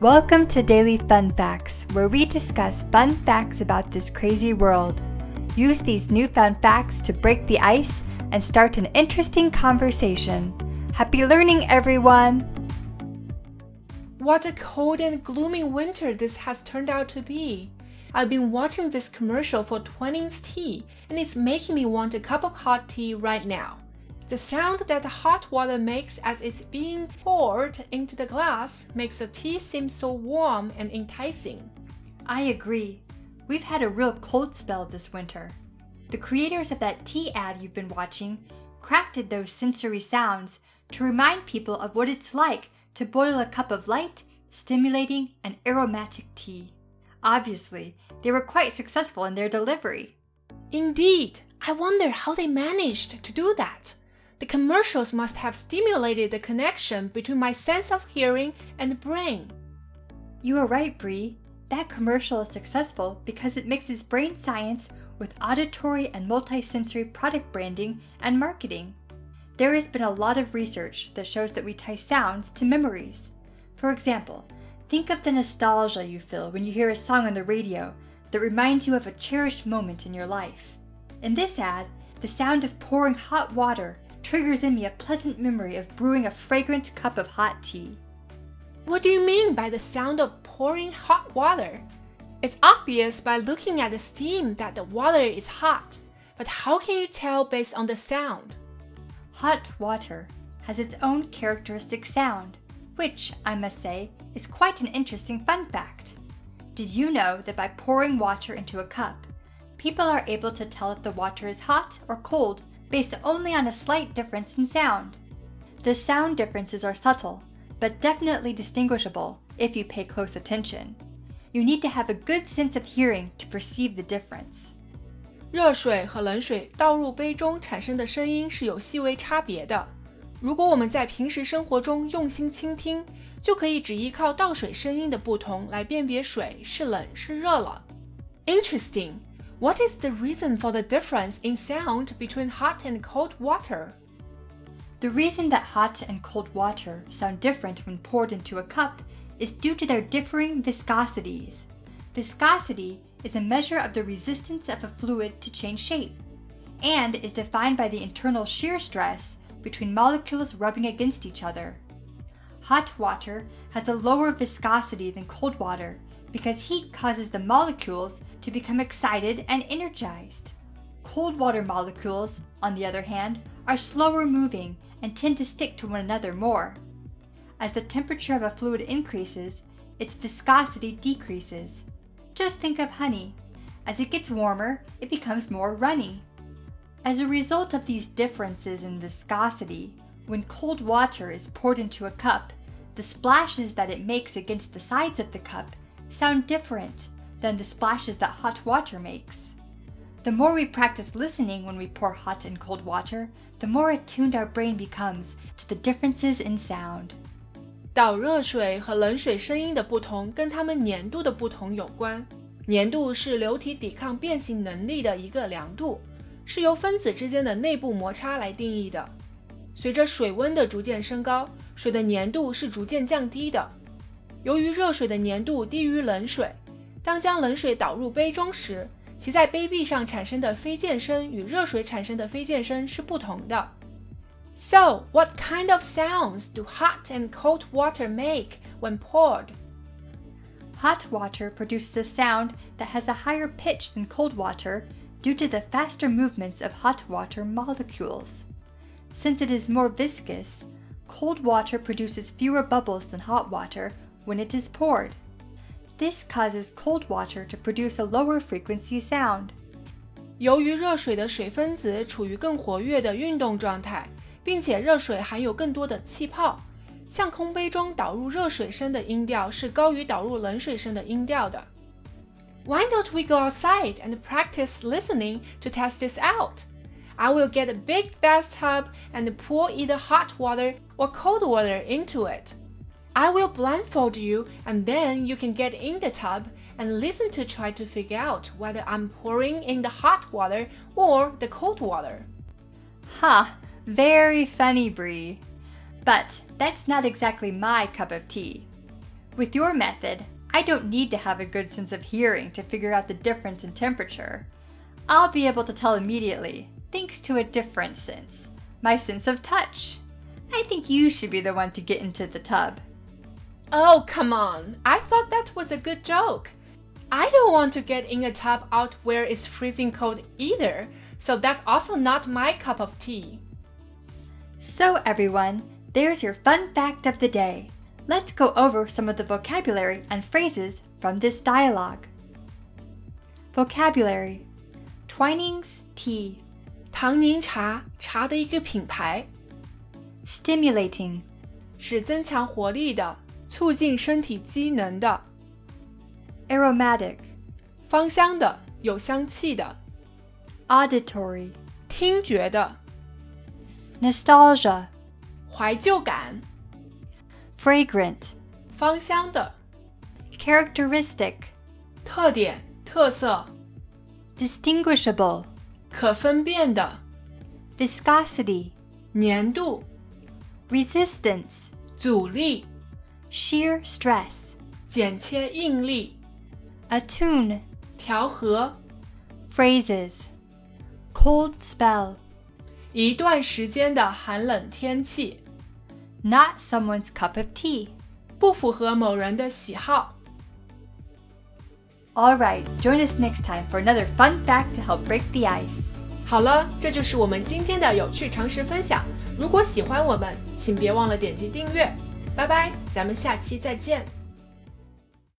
Welcome to Daily Fun Facts, where we discuss fun facts about this crazy world. Use these newfound facts to break the ice and start an interesting conversation. Happy learning, everyone! What a cold and gloomy winter this has turned out to be. I've been watching this commercial for Twinings tea, and it's making me want a cup of hot tea right now. The sound that the hot water makes as it's being poured into the glass makes the tea seem so warm and enticing. I agree. We've had a real cold spell this winter. The creators of that tea ad you've been watching crafted those sensory sounds to remind people of what it's like to boil a cup of light, stimulating, and aromatic tea. Obviously, they were quite successful in their delivery. Indeed, I wonder how they managed to do that. The commercials must have stimulated the connection between my sense of hearing and the brain. You are right, Brie. That commercial is successful because it mixes brain science with auditory and multisensory product branding and marketing. There has been a lot of research that shows that we tie sounds to memories. For example, think of the nostalgia you feel when you hear a song on the radio that reminds you of a cherished moment in your life. In this ad, the sound of pouring hot water triggers in me a pleasant memory of brewing a fragrant cup of hot tea. What do you mean by the sound of pouring hot water? It's obvious by looking at the steam that the water is hot, but how can you tell based on the sound? Hot water has its own characteristic sound, which, I must say, is quite an interesting fun fact. Did you know that by pouring water into a cup, people are able to tell if the water is hot or cold based only on a slight difference in sound. The sound differences are subtle, but definitely distinguishable if you pay close attention. You need to have a good sense of hearing to perceive the difference. 热水和冷水倒入杯中产生的声音是有细微差别的。如果我们在平时生活中用心倾听，就可以只依靠倒水声音的不同来辨别水是冷是热了。Interesting. What is the reason for the difference in sound between hot and cold water? The reason that hot and cold water sound different when poured into a cup is due to their differing viscosities. Viscosity is a measure of the resistance of a fluid to change shape and is defined by the internal shear stress between molecules rubbing against each other. Hot water has a lower viscosity than cold water because heat causes the molecules to become excited and energized. Cold water molecules, on the other hand, are slower moving and tend to stick to one another more. As the temperature of a fluid increases, its viscosity decreases. Just think of honey. As it gets warmer, it becomes more runny. As a result of these differences in viscosity, when cold water is poured into a cup, the splashes that it makes against the sides of the cup sound different than the splashes that hot water makes. The more we practice listening when we pour hot and cold water, the more attuned our brain becomes to the differences in sound. 导热水和冷水声音的不同跟它们粘度的不同有关。粘度是流体抵抗变形能力的一个量度，是由分子之间的内部摩擦来定义的。随着水温的逐渐升高，水的粘度是逐渐降低的。由于热水的粘度低于冷水，当将冷水倒入杯中时，其在杯壁上产生的飞溅声与热水产生的飞溅声是不同的。So, what kind of sounds do hot and cold water make when poured? Hot water produces a sound that has a higher pitch than cold water due to the faster movements of hot water molecules. Since it is more viscous, cold water produces fewer bubbles than hot water when it is poured. This causes cold water to produce a lower frequency sound. 由于热水的水分子处于更活跃的运动状态，并且热水含有更多的气泡，向空杯中导入热水声的音调是高于导入冷水声的音调的。Why don't we go outside and practice listening to test this out? I will get a big bathtub and pour either hot water or cold water into it. I will blindfold you and then you can get in the tub and listen to try to figure out whether I'm pouring in the hot water or the cold water. Ha! Very funny, Brie. But that's not exactly my cup of tea. With your method, I don't need to have a good sense of hearing to figure out the difference in temperature. I'll be able to tell immediately, thanks to a different sense my sense of touch. I think you should be the one to get into the tub. Oh, come on. I thought that was a good joke. I don't want to get in a tub out where it's freezing cold either, so that's also not my cup of tea. So, everyone, there's your fun fact of the day. Let's go over some of the vocabulary and phrases from this dialogue. Vocabulary Twinings Tea, 唐宁茶，茶的一个品牌， Stimulating, 是增强活力的， 促进身体机能的， Aromatic, 芳香的，有香气的， Auditory, 听觉的， Nostalgia, 怀旧感， Fragrant, 芳香的， Characteristic, 特点、特色， Distinguishable, 可分辨的， Viscosity, 粘度、 Resistance, 阻力、 Shear stress, 剪切应力、 Attune, 调和， Phrases, Cold spell, 一段时间的寒冷天气， Not someone's cup of tea. 不符合某人的喜好。 Alright, join us next time for another fun fact to help break the ice. 好了，这就是我们今天的有趣常识分享。如果喜欢我们，请别忘了点击订阅。 拜拜，咱们下期再见。